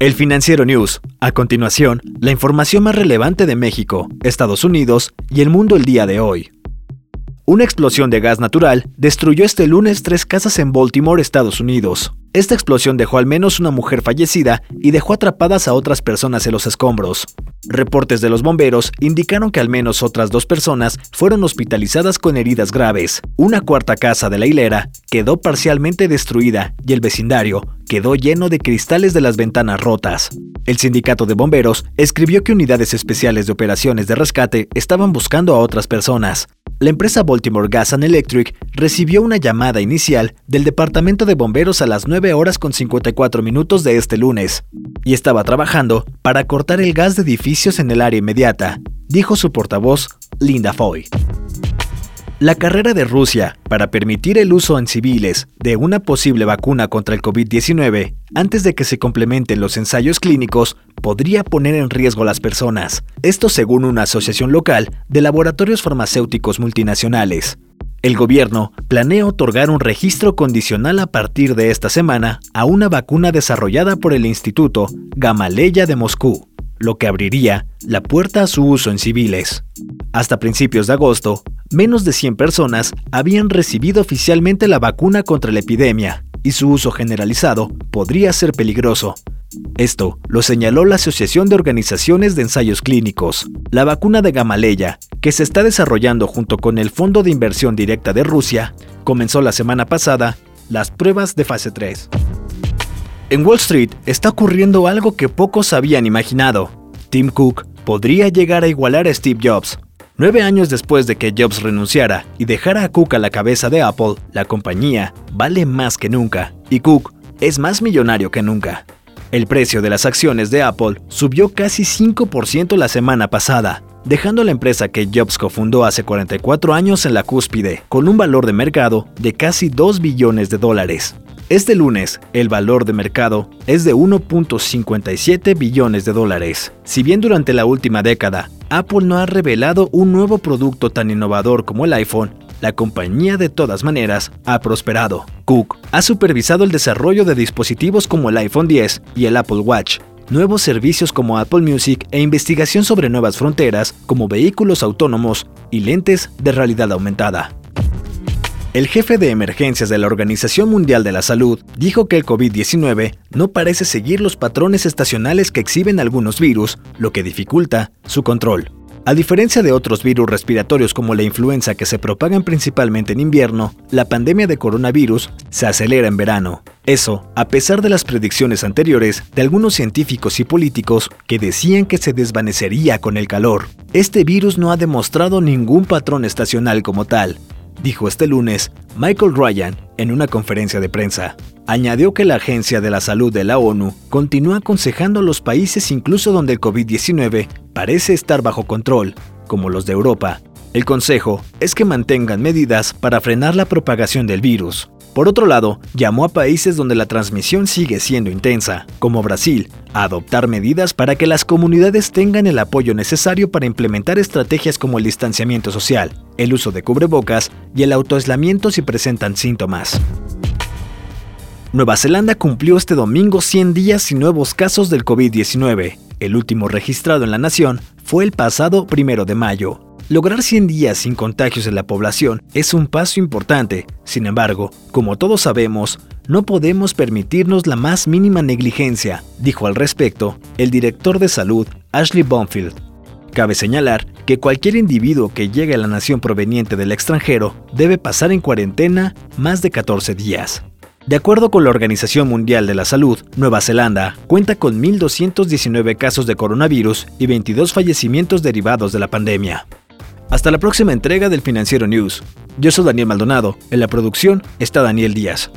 El Financiero News. A continuación, la información más relevante de México, Estados Unidos y el mundo el día de hoy. Una explosión de gas natural destruyó este lunes tres casas en Baltimore, Estados Unidos. Esta explosión dejó al menos una mujer fallecida y dejó atrapadas a otras personas en los escombros. Reportes de los bomberos indicaron que al menos otras dos personas fueron hospitalizadas con heridas graves. Una cuarta casa de la hilera quedó parcialmente destruida y el vecindario quedó lleno de cristales de las ventanas rotas. El sindicato de bomberos escribió que unidades especiales de operaciones de rescate estaban buscando a otras personas. La empresa Baltimore Gas and Electric recibió una llamada inicial del Departamento de Bomberos a las 9 horas con 54 minutos de este lunes y estaba trabajando para cortar el gas de edificios en el área inmediata, dijo su portavoz, Linda Foy. La carrera de Rusia para permitir el uso en civiles de una posible vacuna contra el COVID-19 antes de que se complementen los ensayos clínicos podría poner en riesgo a las personas. Esto según una asociación local de laboratorios farmacéuticos multinacionales. El gobierno planea otorgar un registro condicional a partir de esta semana a una vacuna desarrollada por el Instituto Gamaleya de Moscú lo que abriría la puerta a su uso en civiles. Hasta principios de agosto, menos de 100 personas habían recibido oficialmente la vacuna contra la epidemia, y su uso generalizado podría ser peligroso. Esto lo señaló la Asociación de Organizaciones de Ensayos Clínicos. La vacuna de Gamaleya, que se está desarrollando junto con el Fondo de Inversión Directa de Rusia, comenzó la semana pasada las pruebas de fase 3. En Wall Street está ocurriendo algo que pocos habían imaginado. Tim Cook podría llegar a igualar a Steve Jobs. Nueve años después de que Jobs renunciara y dejara a Cook a la cabeza de Apple, la compañía vale más que nunca y Cook es más millonario que nunca. El precio de las acciones de Apple subió casi 5% la semana pasada, dejando la empresa que Jobs cofundó hace 44 años en la cúspide, con un valor de mercado de casi 2 billones de dólares. Este lunes, el valor de mercado es de 1.57 billones de dólares. Si bien durante la última década, Apple no ha revelado un nuevo producto tan innovador como el iPhone, la compañía de todas maneras ha prosperado. Cook ha supervisado el desarrollo de dispositivos como el iPhone 10 y el Apple Watch, nuevos servicios como Apple Music e investigación sobre nuevas fronteras como vehículos autónomos y lentes de realidad aumentada. El jefe de emergencias de la Organización Mundial de la Salud dijo que el COVID-19 no parece seguir los patrones estacionales que exhiben algunos virus, lo que dificulta su control. A diferencia de otros virus respiratorios como la influenza que se propagan principalmente en invierno, la pandemia de coronavirus se acelera en verano. Eso, a pesar de las predicciones anteriores de algunos científicos y políticos que decían que se desvanecería con el calor. Este virus no ha demostrado ningún patrón estacional como tal, dijo este lunes Michael Ryan en una conferencia de prensa. Añadió que la Agencia de la Salud de la ONU continúa aconsejando a los países incluso donde el COVID-19 parece estar bajo control, como los de Europa. El consejo es que mantengan medidas para frenar la propagación del virus. Por otro lado, llamó a países donde la transmisión sigue siendo intensa, como Brasil, a adoptar medidas para que las comunidades tengan el apoyo necesario para implementar estrategias como el distanciamiento social, el uso de cubrebocas y el autoaislamiento si presentan síntomas. Nueva Zelanda cumplió este domingo 100 días sin nuevos casos del COVID-19. El último registrado en la nación fue el pasado primero de mayo. Lograr 100 días sin contagios en la población es un paso importante, sin embargo, como todos sabemos, no podemos permitirnos la más mínima negligencia, dijo al respecto el director de salud Ashley Bonfield. Cabe señalar que cualquier individuo que llegue a la nación proveniente del extranjero debe pasar en cuarentena más de 14 días. De acuerdo con la Organización Mundial de la Salud, Nueva Zelanda cuenta con 1.219 casos de coronavirus y 22 fallecimientos derivados de la pandemia. Hasta la próxima entrega del Financiero News. Yo soy Daniel Maldonado. En la producción está Daniel Díaz.